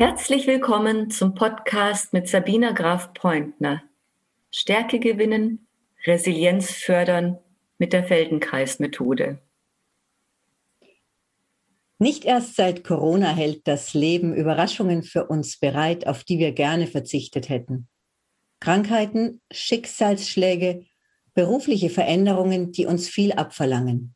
Herzlich willkommen zum Podcast mit Sabina Graf Pointner. Stärke gewinnen, Resilienz fördern mit der Feldenkreismethode. Nicht erst seit Corona hält das Leben Überraschungen für uns bereit, auf die wir gerne verzichtet hätten. Krankheiten, Schicksalsschläge, berufliche Veränderungen, die uns viel abverlangen.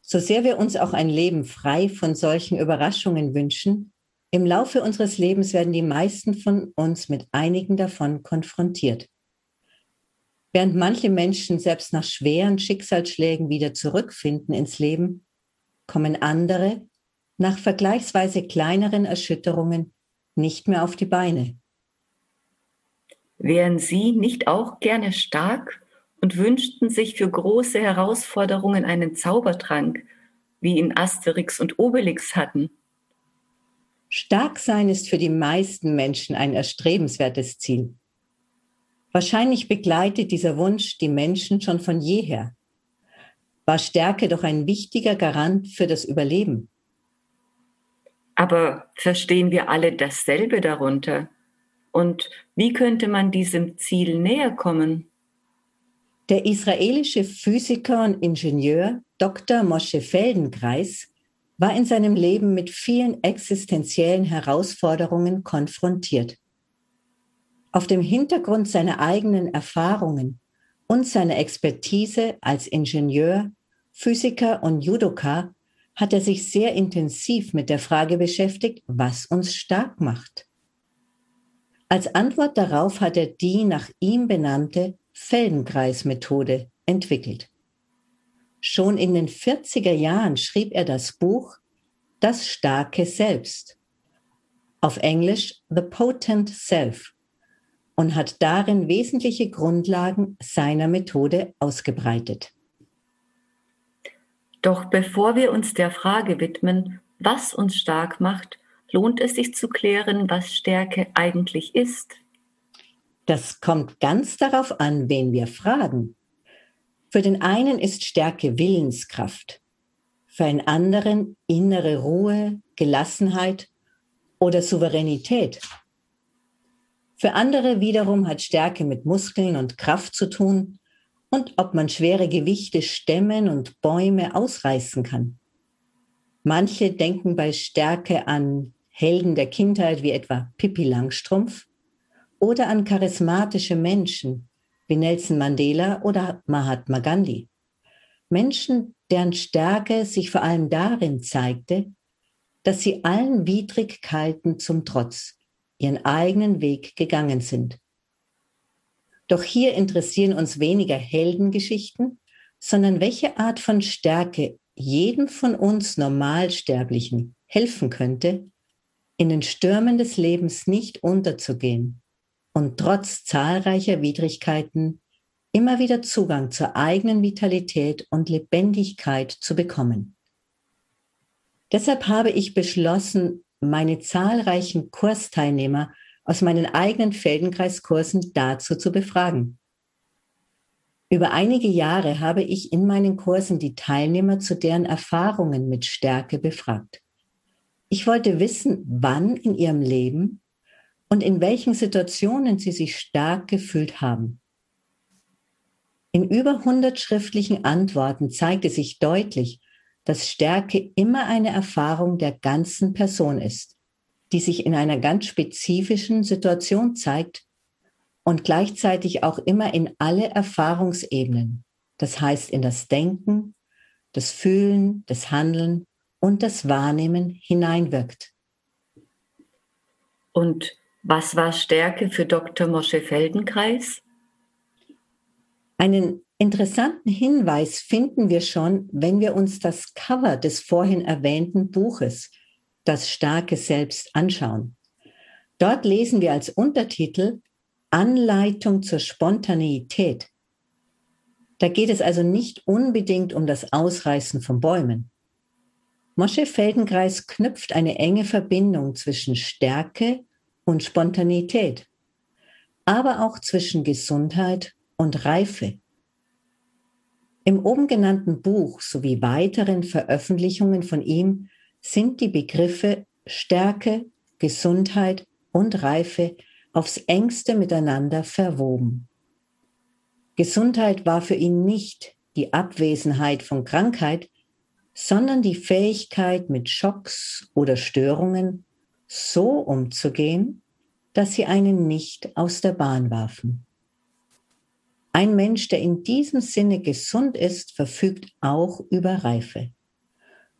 So sehr wir uns auch ein Leben frei von solchen Überraschungen wünschen, im Laufe unseres Lebens werden die meisten von uns mit einigen davon konfrontiert. Während manche Menschen selbst nach schweren Schicksalsschlägen wieder zurückfinden ins Leben, kommen andere nach vergleichsweise kleineren Erschütterungen nicht mehr auf die Beine. Wären Sie nicht auch gerne stark und wünschten sich für große Herausforderungen einen Zaubertrank, wie ihn Asterix und Obelix hatten? Stark sein ist für die meisten Menschen ein erstrebenswertes Ziel. Wahrscheinlich begleitet dieser Wunsch die Menschen schon von jeher. War Stärke doch ein wichtiger Garant für das Überleben. Aber verstehen wir alle dasselbe darunter? Und wie könnte man diesem Ziel näher kommen? Der israelische Physiker und Ingenieur Dr. Moshe Feldenkreis war in seinem Leben mit vielen existenziellen Herausforderungen konfrontiert. Auf dem Hintergrund seiner eigenen Erfahrungen und seiner Expertise als Ingenieur, Physiker und Judoka hat er sich sehr intensiv mit der Frage beschäftigt, was uns stark macht. Als Antwort darauf hat er die nach ihm benannte Feldenkreis-Methode entwickelt. Schon in den 40er Jahren schrieb er das Buch Das starke Selbst, auf Englisch The Potent Self, und hat darin wesentliche Grundlagen seiner Methode ausgebreitet. Doch bevor wir uns der Frage widmen, was uns stark macht, lohnt es sich zu klären, was Stärke eigentlich ist. Das kommt ganz darauf an, wen wir fragen. Für den einen ist Stärke Willenskraft, für einen anderen innere Ruhe, Gelassenheit oder Souveränität. Für andere wiederum hat Stärke mit Muskeln und Kraft zu tun und ob man schwere Gewichte stemmen und Bäume ausreißen kann. Manche denken bei Stärke an Helden der Kindheit wie etwa Pippi Langstrumpf oder an charismatische Menschen wie Nelson Mandela oder Mahatma Gandhi. Menschen, deren Stärke sich vor allem darin zeigte, dass sie allen Widrigkeiten zum Trotz ihren eigenen Weg gegangen sind. Doch hier interessieren uns weniger Heldengeschichten, sondern welche Art von Stärke jedem von uns Normalsterblichen helfen könnte, in den Stürmen des Lebens nicht unterzugehen und trotz zahlreicher Widrigkeiten immer wieder Zugang zur eigenen Vitalität und Lebendigkeit zu bekommen. Deshalb habe ich beschlossen, meine zahlreichen Kursteilnehmer aus meinen eigenen Feldenkreiskursen dazu zu befragen. Über einige Jahre habe ich in meinen Kursen die Teilnehmer zu deren Erfahrungen mit Stärke befragt. Ich wollte wissen, wann in ihrem Leben und in welchen Situationen sie sich stark gefühlt haben. In über 100 schriftlichen Antworten zeigte sich deutlich, dass Stärke immer eine Erfahrung der ganzen Person ist, die sich in einer ganz spezifischen Situation zeigt und gleichzeitig auch immer in alle Erfahrungsebenen, das heißt in das Denken, das Fühlen, das Handeln und das Wahrnehmen hineinwirkt. Und was war Stärke für Dr. Mosche Feldenkreis? Einen interessanten Hinweis finden wir schon, wenn wir uns das Cover des vorhin erwähnten Buches, Das starke Selbst, anschauen. Dort lesen wir als Untertitel Anleitung zur Spontaneität. Da geht es also nicht unbedingt um das Ausreißen von Bäumen. Mosche Feldenkreis knüpft eine enge Verbindung zwischen Stärke und Spontanität, aber auch zwischen Gesundheit und Reife. Im oben genannten Buch sowie weiteren Veröffentlichungen von ihm sind die Begriffe Stärke, Gesundheit und Reife aufs engste miteinander verwoben. Gesundheit war für ihn nicht die Abwesenheit von Krankheit, sondern die Fähigkeit, mit Schocks oder Störungen so umzugehen, dass sie einen nicht aus der Bahn warfen. Ein Mensch, der in diesem Sinne gesund ist, verfügt auch über Reife.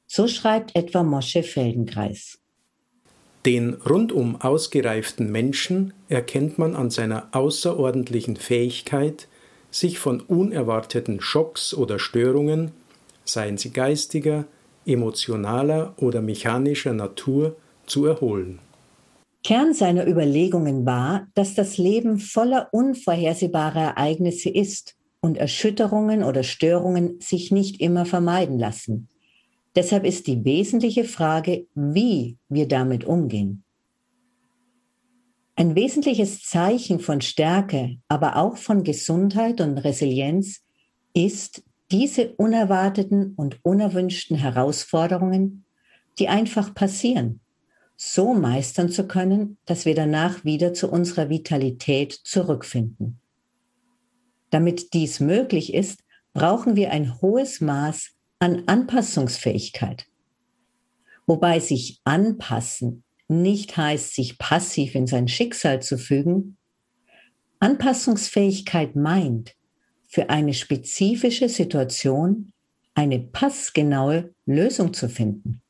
So schreibt etwa Mosche Feldenkreis. Den rundum ausgereiften Menschen erkennt man an seiner außerordentlichen Fähigkeit, sich von unerwarteten Schocks oder Störungen, seien sie geistiger, emotionaler oder mechanischer Natur, zu erholen. Kern seiner Überlegungen war, dass das Leben voller unvorhersehbarer Ereignisse ist und Erschütterungen oder Störungen sich nicht immer vermeiden lassen. Deshalb ist die wesentliche Frage, wie wir damit umgehen. Ein wesentliches Zeichen von Stärke, aber auch von Gesundheit und Resilienz ist, diese unerwarteten und unerwünschten Herausforderungen, die einfach passieren, so meistern zu können, dass wir danach wieder zu unserer Vitalität zurückfinden. Damit dies möglich ist, brauchen wir ein hohes Maß an Anpassungsfähigkeit. Wobei sich anpassen nicht heißt, sich passiv in sein Schicksal zu fügen. Anpassungsfähigkeit meint, für eine spezifische Situation eine passgenaue Lösung zu finden.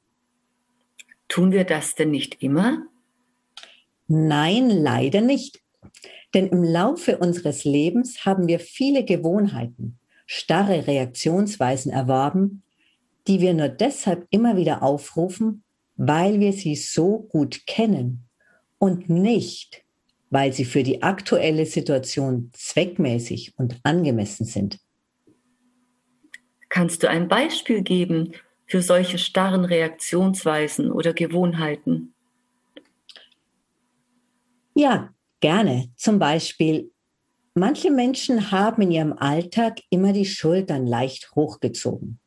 Tun wir das denn nicht immer? Nein, leider nicht. Denn im Laufe unseres Lebens haben wir viele Gewohnheiten, starre Reaktionsweisen erworben, die wir nur deshalb immer wieder aufrufen, weil wir sie so gut kennen und nicht, weil sie für die aktuelle Situation zweckmäßig und angemessen sind. Kannst du ein Beispiel geben für solche starren Reaktionsweisen oder Gewohnheiten? Ja, gerne. Zum Beispiel, manche Menschen haben in ihrem Alltag immer die Schultern leicht hochgezogen.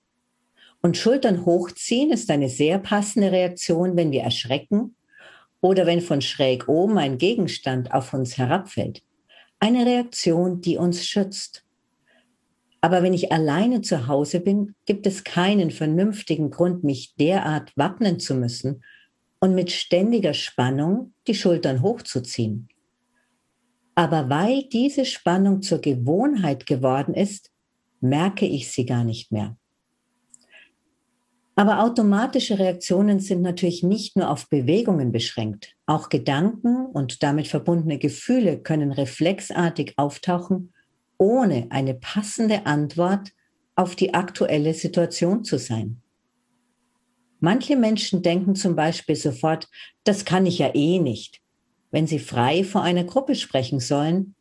Und Schultern hochziehen ist eine sehr passende Reaktion, wenn wir erschrecken oder wenn von schräg oben ein Gegenstand auf uns herabfällt. Eine Reaktion, die uns schützt. Aber wenn ich alleine zu Hause bin, gibt es keinen vernünftigen Grund, mich derart wappnen zu müssen und mit ständiger Spannung die Schultern hochzuziehen. Aber weil diese Spannung zur Gewohnheit geworden ist, merke ich sie gar nicht mehr. Aber automatische Reaktionen sind natürlich nicht nur auf Bewegungen beschränkt. Auch Gedanken und damit verbundene Gefühle können reflexartig auftauchen, ohne eine passende Antwort auf die aktuelle Situation zu sein. Manche Menschen denken zum Beispiel sofort, das kann ich ja eh nicht, wenn sie frei vor einer Gruppe sprechen sollen.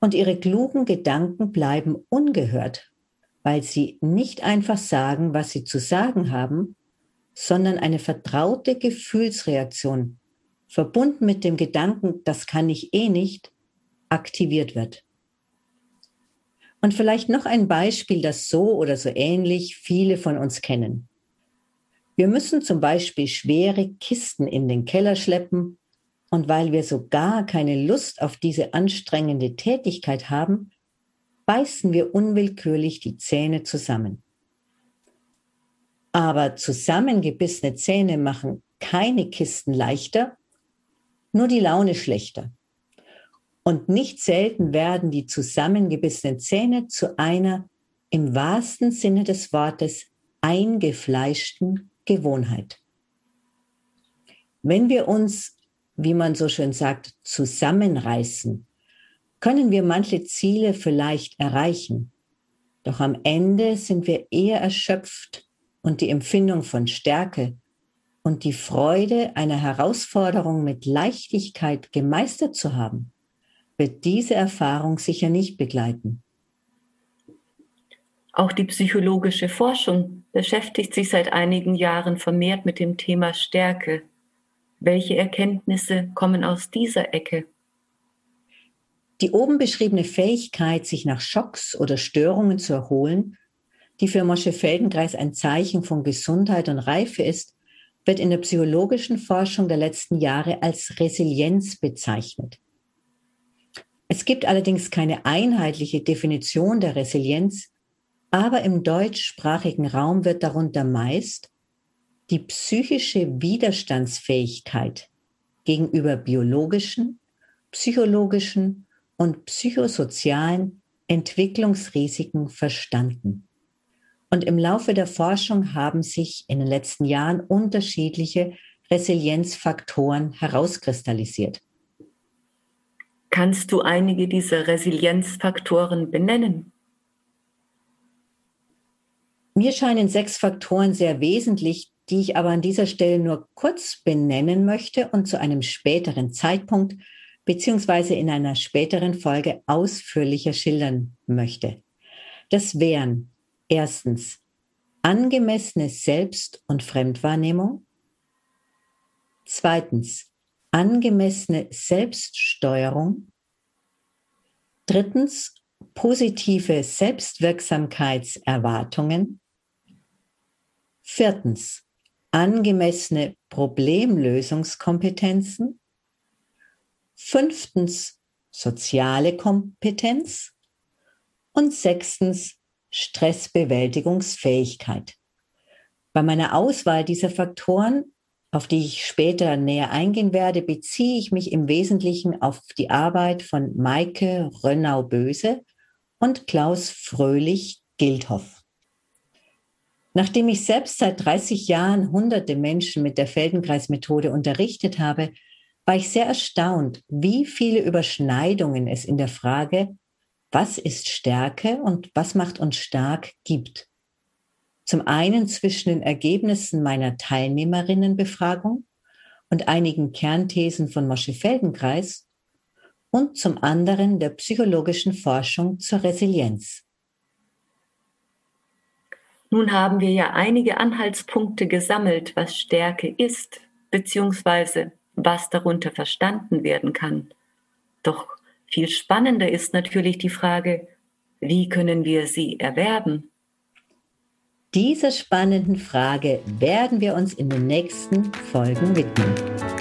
Und ihre klugen Gedanken bleiben ungehört, weil sie nicht einfach sagen, was sie zu sagen haben, sondern eine vertraute Gefühlsreaktion, verbunden mit dem Gedanken, das kann ich eh nicht, aktiviert wird. Und vielleicht noch ein Beispiel, das so oder so ähnlich viele von uns kennen. Wir müssen zum Beispiel schwere Kisten in den Keller schleppen und weil wir so gar keine Lust auf diese anstrengende Tätigkeit haben, beißen wir unwillkürlich die Zähne zusammen. Aber zusammengebissene Zähne machen keine Kisten leichter, nur die Laune schlechter. Und nicht selten werden die zusammengebissenen Zähne zu einer im wahrsten Sinne des Wortes eingefleischten Gewohnheit. Wenn wir uns, wie man so schön sagt, zusammenreißen können wir manche Ziele vielleicht erreichen. Doch am Ende sind wir eher erschöpft und die Empfindung von Stärke und die Freude, eine Herausforderung mit Leichtigkeit gemeistert zu haben, wird diese Erfahrung sicher nicht begleiten. Auch die psychologische Forschung beschäftigt sich seit einigen Jahren vermehrt mit dem Thema Stärke. Welche Erkenntnisse kommen aus dieser Ecke? Die oben beschriebene Fähigkeit, sich nach Schocks oder Störungen zu erholen, die für Mosche Feldenkreis ein Zeichen von Gesundheit und Reife ist, wird in der psychologischen Forschung der letzten Jahre als Resilienz bezeichnet. Es gibt allerdings keine einheitliche Definition der Resilienz, aber im deutschsprachigen Raum wird darunter meist die psychische Widerstandsfähigkeit gegenüber biologischen, psychologischen und psychosozialen Entwicklungsrisiken verstanden. Und im Laufe der Forschung haben sich in den letzten Jahren unterschiedliche Resilienzfaktoren herauskristallisiert. Kannst du einige dieser Resilienzfaktoren benennen? Mir scheinen sechs Faktoren sehr wesentlich, die ich aber an dieser Stelle nur kurz benennen möchte und zu einem späteren Zeitpunkt beziehungsweise in einer späteren Folge ausführlicher schildern möchte. Das wären erstens angemessene Selbst- und Fremdwahrnehmung, zweitens angemessene Selbststeuerung, drittens positive Selbstwirksamkeitserwartungen, viertens angemessene Problemlösungskompetenzen, fünftens soziale Kompetenz. Und sechstens Stressbewältigungsfähigkeit. Bei meiner Auswahl dieser Faktoren, auf die ich später näher eingehen werde, beziehe ich mich im Wesentlichen auf die Arbeit von Maike Rönnau-Böse und Klaus Fröhlich-Gildhoff. Nachdem ich selbst seit 30 Jahren hunderte Menschen mit der Feldenkreismethode unterrichtet habe, war ich sehr erstaunt, wie viele Überschneidungen es in der Frage, was ist Stärke und was macht uns stark, gibt. Zum einen zwischen den Ergebnissen meiner Teilnehmerinnenbefragung und einigen Kernthesen von Mosche Feldenkreis und zum anderen der psychologischen Forschung zur Resilienz. Nun haben wir ja einige Anhaltspunkte gesammelt, was Stärke ist, beziehungsweise was darunter verstanden werden kann. Doch viel spannender ist natürlich die Frage, wie können wir sie erwerben? Dieser spannenden Frage werden wir uns in den nächsten Folgen widmen.